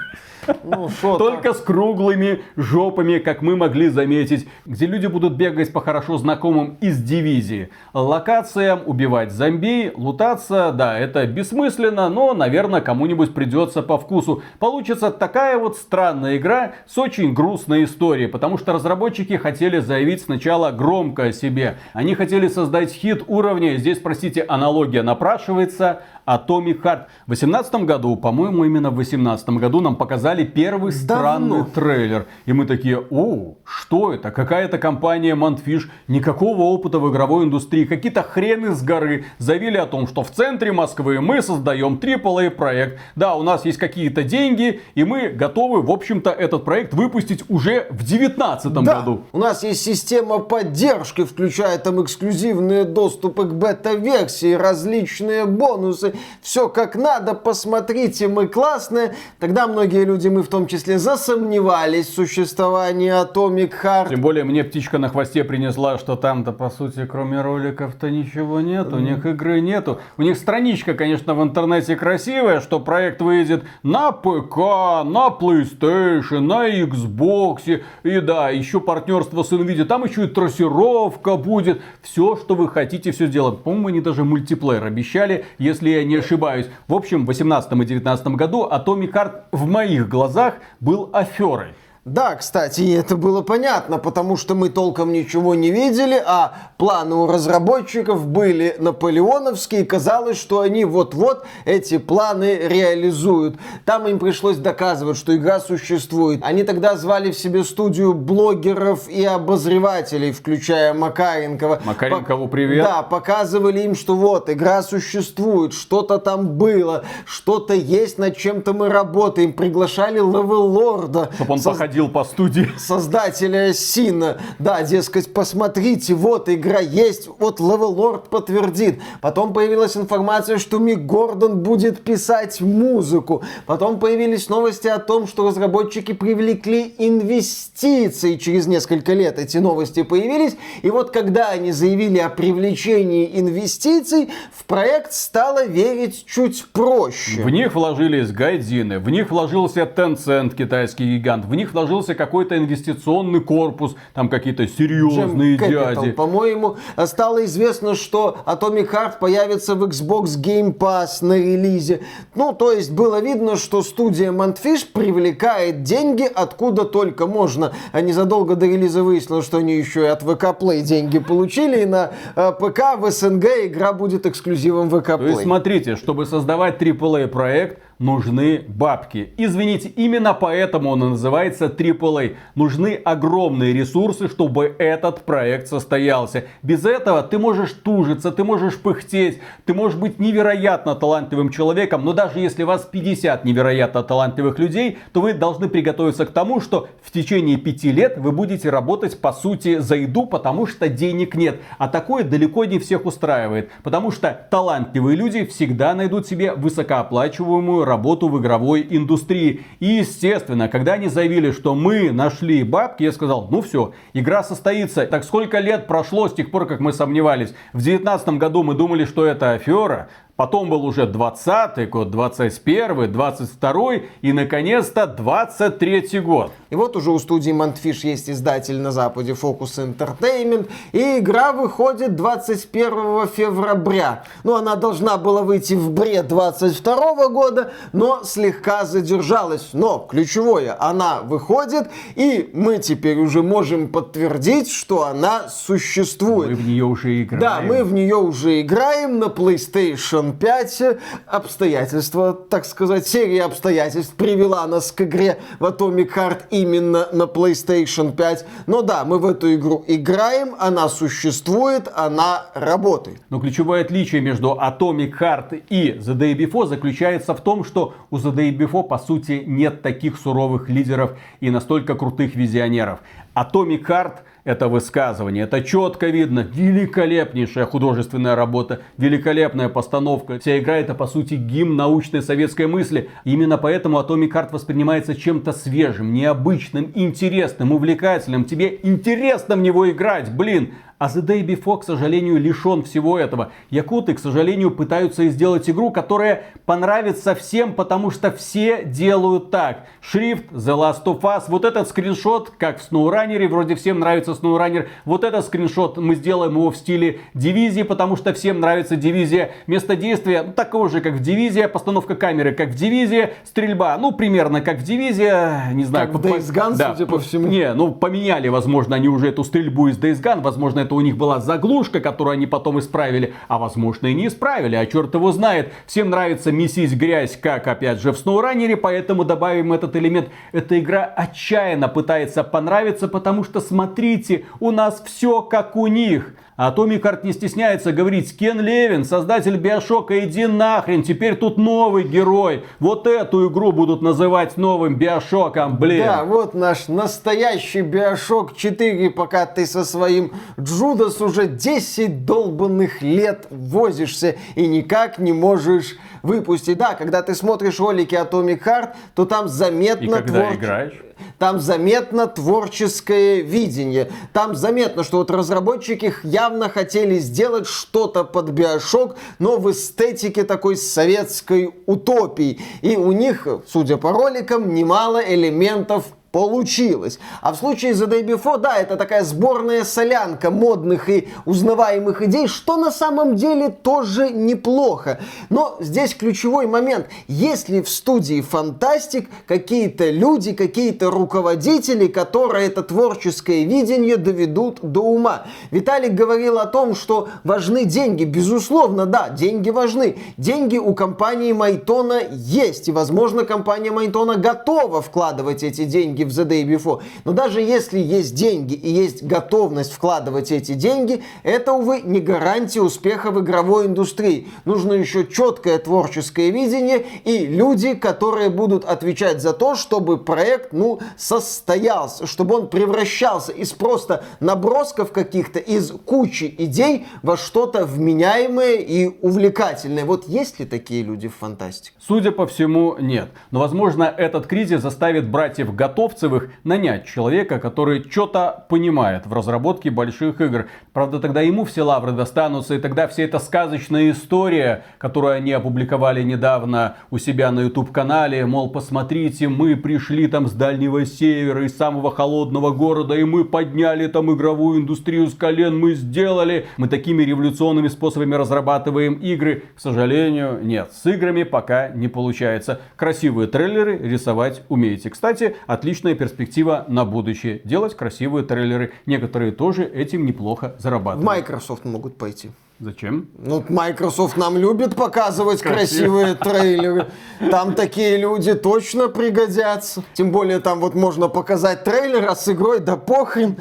[SPEAKER 1] Ну,
[SPEAKER 2] Только с круглыми жопами, как мы могли заметить, где люди будут бегать по хорошо знакомым из дивизии локациям, убивать зомби, лутаться. Да, это бессмысленно, но, наверное, кому-нибудь придется по вкусу. Получится такая вот странная игра с очень грустной историей, потому что разработчики хотели заявить сначала громко о себе. Они хотели создать хит уровня, здесь, простите, аналогия напрашивается, Atomic Heart. В 2018 году, по-моему, именно в 2018 году нам показали первый странный трейлер. И мы такие, о, что это? Какая-то компания Montfish, никакого опыта в игровой индустрии, какие-то хрены с горы заявили о том, что в центре Москвы мы создаем AAA проект. Да, у нас есть какие-то деньги, и мы готовы, в общем-то, этот проект выпустить уже в 2019 да, году.
[SPEAKER 1] У нас есть система поддержки, включая там эксклюзивные доступы к бета-версии, различные бонусы, все как надо, посмотрите, мы классные. Тогда многие люди, мы в том числе, засомневались в существовании Atomic Heart.
[SPEAKER 2] Тем более мне птичка на хвосте принесла, что там-то, по сути, кроме роликов-то ничего нет, у них игры нету. У них страничка, конечно, в интернете красивая, что проект выйдет на ПК, на PlayStation, на Xbox, и да, еще партнерство с Nvidia, там еще и трассировка будет, все, что вы хотите, все сделать. По-моему, они даже мультиплеер обещали, если я не ошибаюсь. В общем, в 2018 и 2019 году Atomic Heart в моих глазах был аферой.
[SPEAKER 1] Да, кстати, это было понятно, потому что мы толком ничего не видели, а планы у разработчиков были наполеоновские, и казалось, что они вот-вот эти планы реализуют. Там им пришлось доказывать, что игра существует. Они тогда звали в себе студию блогеров и обозревателей, включая Макаренкова.
[SPEAKER 2] Макаренкову привет.
[SPEAKER 1] Да, показывали им, что вот, игра существует, что-то там было, что-то есть, над чем-то мы работаем. Приглашали Левеллорда.
[SPEAKER 2] Чтобы он Со ходил по студии.
[SPEAKER 1] Создателя Сина. Да, дескать, посмотрите, вот игра есть, вот Level Lord подтвердит. Потом появилась информация, что Мик Гордон будет писать музыку. Потом появились новости о том, что разработчики привлекли инвестиции. Через несколько лет эти новости появились. И вот когда они заявили о привлечении инвестиций, в проект стало верить чуть проще.
[SPEAKER 2] В них вложились гайдины, в них вложился Tencent, китайский гигант, в них сложился какой-то инвестиционный корпус, там какие-то серьезные Capital, дяди.
[SPEAKER 1] По-моему, стало известно, что Atomic Heart появится в Xbox Game Pass на релизе. Ну, то есть было видно, что студия Montfish привлекает деньги откуда только можно. А незадолго до релиза выяснилось, что они еще и от VK Play деньги получили, и на э, ПК в СНГ игра будет эксклюзивом VK Play. То
[SPEAKER 2] есть смотрите, чтобы создавать AAA проект, нужны бабки. Извините, именно поэтому он называется AAA. Нужны огромные ресурсы, чтобы этот проект состоялся. Без этого ты можешь тужиться, ты можешь пыхтеть, ты можешь быть невероятно талантливым человеком, но даже если вас 50 невероятно талантливых людей, то вы должны приготовиться к тому, что в течение пяти лет вы будете работать по сути за еду, потому что денег нет. А такое далеко не всех устраивает, потому что талантливые люди всегда найдут себе высокооплачиваемую работу в игровой индустрии. И естественно, когда они заявили, что мы нашли бабки, я сказал, ну все, игра состоится. Так сколько лет прошло с тех пор, как мы сомневались? В 2019 году мы думали, что это афера, Потом был уже 20 год, 21 22 и, наконец-то, 23 год.
[SPEAKER 1] И вот уже у студии Montfish есть издатель на Западе Focus Entertainment. И игра выходит 21 февраля. Ну, она должна была выйти в бред 22 года, но слегка задержалась. Но ключевое, она выходит, и мы теперь уже можем подтвердить, что она существует.
[SPEAKER 2] Мы в нее уже играем.
[SPEAKER 1] Да, мы в нее уже играем на PlayStation 5 обстоятельства, так сказать, серия обстоятельств привела нас к игре в Atomic Heart именно на PlayStation 5. Но да, мы в эту игру играем, она существует, она работает.
[SPEAKER 2] Но ключевое отличие между Atomic Heart и The Day Before заключается в том, что у The Day Before по сути нет таких суровых лидеров и настолько крутых визионеров. Atomic Heart это высказывание. Это четко видно. Великолепнейшая художественная работа, великолепная постановка. Вся игра это по сути гимн научной советской мысли. Именно поэтому Atomic Heart воспринимается чем-то свежим, необычным, интересным, увлекательным. Тебе интересно в него играть, блин. А The Day Before, к сожалению, лишен всего этого. Якуты, к сожалению, пытаются сделать игру, которая понравится всем, потому что все делают так. Шрифт, The Last of Us, вот этот скриншот, как в SnowRunner, вроде всем нравится SnowRunner. Вот этот скриншот, мы сделаем его в стиле дивизии, потому что всем нравится дивизия. Место действия ну, такого же, как в дивизии, постановка камеры, как в дивизии, стрельба, ну, примерно как в дивизии, не знаю.
[SPEAKER 1] Как в Days Gone,
[SPEAKER 2] да.
[SPEAKER 1] судя по всему.
[SPEAKER 2] Не, ну, поменяли, возможно, они уже эту стрельбу из Days Gone, возможно, это у них была заглушка, которую они потом исправили, а возможно и не исправили, а черт его знает. Всем нравится месить грязь, как опять же в SnowRunner, поэтому добавим этот элемент. Эта игра отчаянно пытается понравиться, потому что смотрите, у нас все как у них. А Томми Карт не стесняется говорить, Кен Левин, создатель Биошока, иди нахрен, теперь тут новый герой. Вот эту игру будут называть новым Биошоком, блин.
[SPEAKER 1] Да, вот наш настоящий Биошок 4, пока ты со своим Джудас уже 10 долбанных лет возишься и никак не можешь выпустить. Да, когда ты смотришь ролики Atomic Heart, то там заметно...
[SPEAKER 2] И когда
[SPEAKER 1] твор...
[SPEAKER 2] играешь?
[SPEAKER 1] Там заметно творческое видение. Там заметно, что вот разработчики явно хотели сделать что-то под Биошок, но в эстетике такой советской утопии. И у них, судя по роликам, немало элементов получилось. А в случае The Day Before, да, это такая сборная солянка модных и узнаваемых идей, что на самом деле тоже неплохо. Но здесь ключевой момент. Если в студии Фантастик какие-то люди, какие-то руководители, которые это творческое видение доведут до ума. Виталик говорил о том, что важны деньги. Безусловно, да, деньги важны. Деньги у компании Майтона есть. И, возможно, компания Майтона готова вкладывать эти деньги деньги в The Day Before. Но даже если есть деньги и есть готовность вкладывать эти деньги, это, увы, не гарантия успеха в игровой индустрии. Нужно еще четкое творческое видение и люди, которые будут отвечать за то, чтобы проект, ну, состоялся, чтобы он превращался из просто набросков каких-то, из кучи идей во что-то вменяемое и увлекательное. Вот есть ли такие люди в фантастике?
[SPEAKER 2] Судя по всему, нет. Но, возможно, этот кризис заставит братьев готов Ловцевых нанять человека, который что-то понимает в разработке больших игр. Правда, тогда ему все лавры достанутся, и тогда вся эта сказочная история, которую они опубликовали недавно у себя на YouTube-канале, мол, посмотрите, мы пришли там с Дальнего Севера, из самого холодного города, и мы подняли там игровую индустрию с колен, мы сделали, мы такими революционными способами разрабатываем игры. К сожалению, нет, с играми пока не получается. Красивые трейлеры рисовать умеете. Кстати, отлично отличная перспектива на будущее. Делать красивые трейлеры. Некоторые тоже этим неплохо зарабатывают.
[SPEAKER 1] В Microsoft могут пойти.
[SPEAKER 2] Зачем?
[SPEAKER 1] Ну, Microsoft нам любит показывать красивые трейлеры. Там такие люди точно пригодятся. Тем более там вот можно показать трейлер, а с игрой да похрен.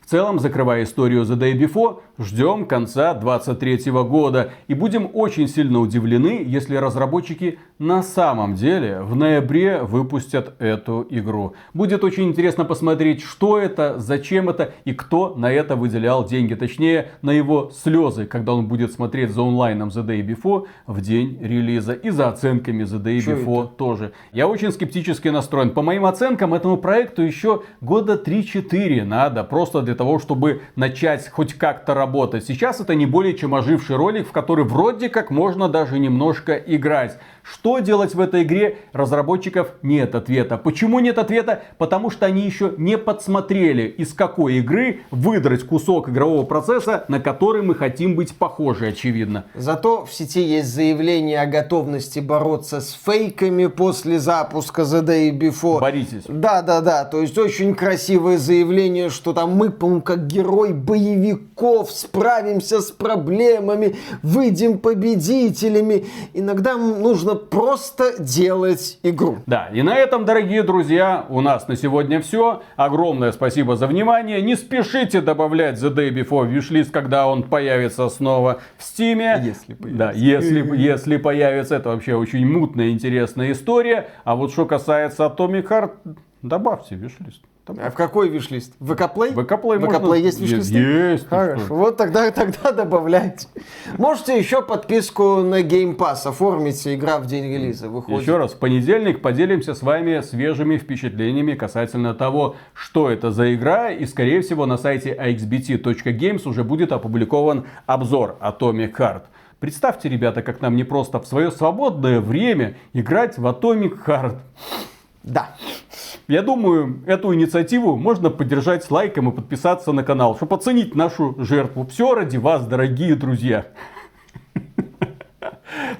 [SPEAKER 2] В целом, закрывая историю The Day Before, ждем конца 2023 года и будем очень сильно удивлены, если разработчики на самом деле в ноябре выпустят эту игру. Будет очень интересно посмотреть, что это, зачем это и кто на это выделял деньги. Точнее, на его слезы, когда он будет смотреть за онлайном The Day Before в день релиза и за оценками The Day что Before это? тоже. Я очень скептически настроен. По моим оценкам, этому проекту еще года 3-4 надо. Просто для того, чтобы начать хоть как-то работать. Сейчас это не более чем оживший ролик, в который вроде как можно даже немножко играть. Что делать в этой игре? Разработчиков нет ответа. Почему нет ответа? Потому что они еще не подсмотрели, из какой игры выдрать кусок игрового процесса, на который мы хотим быть похожи, очевидно.
[SPEAKER 1] Зато в сети есть заявление о готовности бороться с фейками после запуска The Day Before.
[SPEAKER 2] Боритесь.
[SPEAKER 1] Да, да, да. То есть очень красивое заявление, что там мы, по-моему, как герой боевиков справимся с проблемами, выйдем победителями. Иногда нужно нужно просто делать игру.
[SPEAKER 2] Да, и на этом, дорогие друзья, у нас на сегодня все. Огромное спасибо за внимание. Не спешите добавлять The Day Before Wishlist, когда он появится снова в Стиме.
[SPEAKER 1] Если появится.
[SPEAKER 2] Да, если, если появится. Это вообще очень мутная, интересная история. А вот что касается Atomic Heart, Добавьте виш-лист.
[SPEAKER 1] А в какой виш-лист? В ВК-плей?
[SPEAKER 2] ВК-плей
[SPEAKER 1] В
[SPEAKER 2] можно-
[SPEAKER 1] есть виш-листы?
[SPEAKER 2] Есть, ты
[SPEAKER 1] Хорошо.
[SPEAKER 2] что.
[SPEAKER 1] Вот тогда, тогда добавляйте. Можете еще подписку на Game Pass оформить, игра в день релиза выходит.
[SPEAKER 2] Еще раз, в понедельник поделимся с вами свежими впечатлениями касательно того, что это за игра. И, скорее всего, на сайте axbt.games уже будет опубликован обзор Atomic Heart. Представьте, ребята, как нам не просто в свое свободное время играть в Atomic Heart.
[SPEAKER 1] Да.
[SPEAKER 2] Я думаю, эту инициативу можно поддержать лайком и подписаться на канал, чтобы оценить нашу жертву. Все ради вас, дорогие друзья.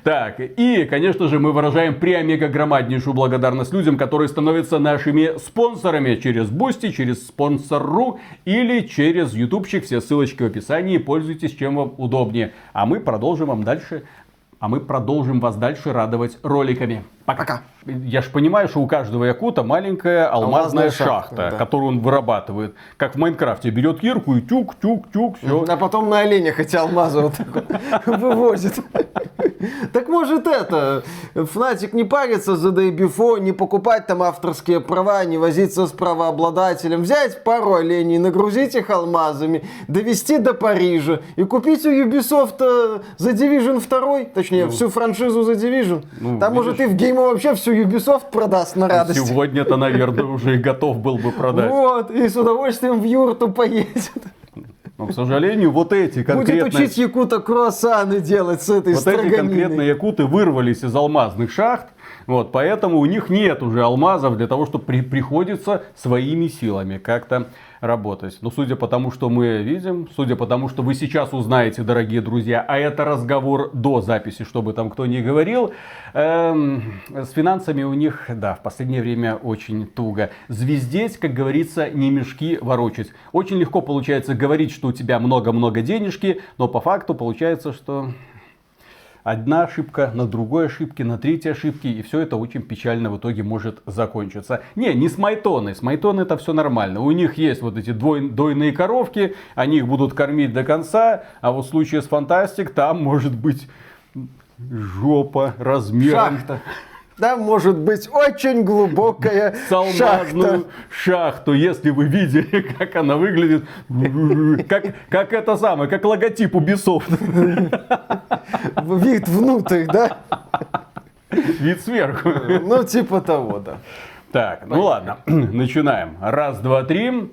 [SPEAKER 2] Так, и, конечно же, мы выражаем преомега громаднейшую благодарность людям, которые становятся нашими спонсорами через Boosty, через Sponsr.ru или через ютубчик. Все ссылочки в описании. Пользуйтесь, чем вам удобнее. А мы продолжим вам дальше, а мы продолжим вас дальше радовать роликами.
[SPEAKER 1] Пока.
[SPEAKER 2] Я ж понимаю, что у каждого якута маленькая алмазная,
[SPEAKER 1] Алмазная
[SPEAKER 2] шахта,
[SPEAKER 1] шахта, да.
[SPEAKER 2] которую он вырабатывает. Как в Майнкрафте. Берет кирку и тюк, тюк, тюк, все.
[SPEAKER 1] А потом на оленях эти алмазы вот так вывозит. Так может это, Фнатик не париться за Дейбифо, не покупать там авторские права, не возиться с правообладателем, взять пару оленей, нагрузить их алмазами, довести до Парижа и купить у Ubisoft э, The Division 2, точнее всю франшизу The Division.
[SPEAKER 2] ну,
[SPEAKER 1] Там может и в гейму вообще всю Ubisoft продаст на радость.
[SPEAKER 2] Сегодня-то, наверное, уже и готов был бы продать.
[SPEAKER 1] Вот, и с удовольствием в юрту поедет.
[SPEAKER 2] Но, к сожалению, вот эти
[SPEAKER 1] Будет
[SPEAKER 2] конкретные...
[SPEAKER 1] учить якута круассаны делать с этой
[SPEAKER 2] Вот эти конкретные якуты вырвались из алмазных шахт, вот, поэтому у них нет уже алмазов для того, чтобы при- приходится своими силами как-то работать. Но судя по тому, что мы видим, судя по тому, что вы сейчас узнаете, дорогие друзья, а это разговор до записи, чтобы там кто ни говорил, эм, с финансами у них, да, в последнее время очень туго. Звездеть, как говорится, не мешки ворочать. Очень легко получается говорить, что у тебя много-много денежки, но по факту получается, что одна ошибка, на другой ошибке, на третьей ошибке, и все это очень печально в итоге может закончиться. Не, не с Майтоной, с Майтоной это все нормально. У них есть вот эти двой- дойные коровки, они их будут кормить до конца, а вот в случае с Фантастик там может быть жопа размером
[SPEAKER 1] Шахта. Там может быть очень глубокая шахта.
[SPEAKER 2] шахту, если вы видели, как она выглядит, как, как это самое, как логотип Ubisoft,
[SPEAKER 1] Вид внутрь, да?
[SPEAKER 2] вид сверху.
[SPEAKER 1] Ну, типа того, да.
[SPEAKER 2] Так, ну ладно, начинаем. Раз, два, три.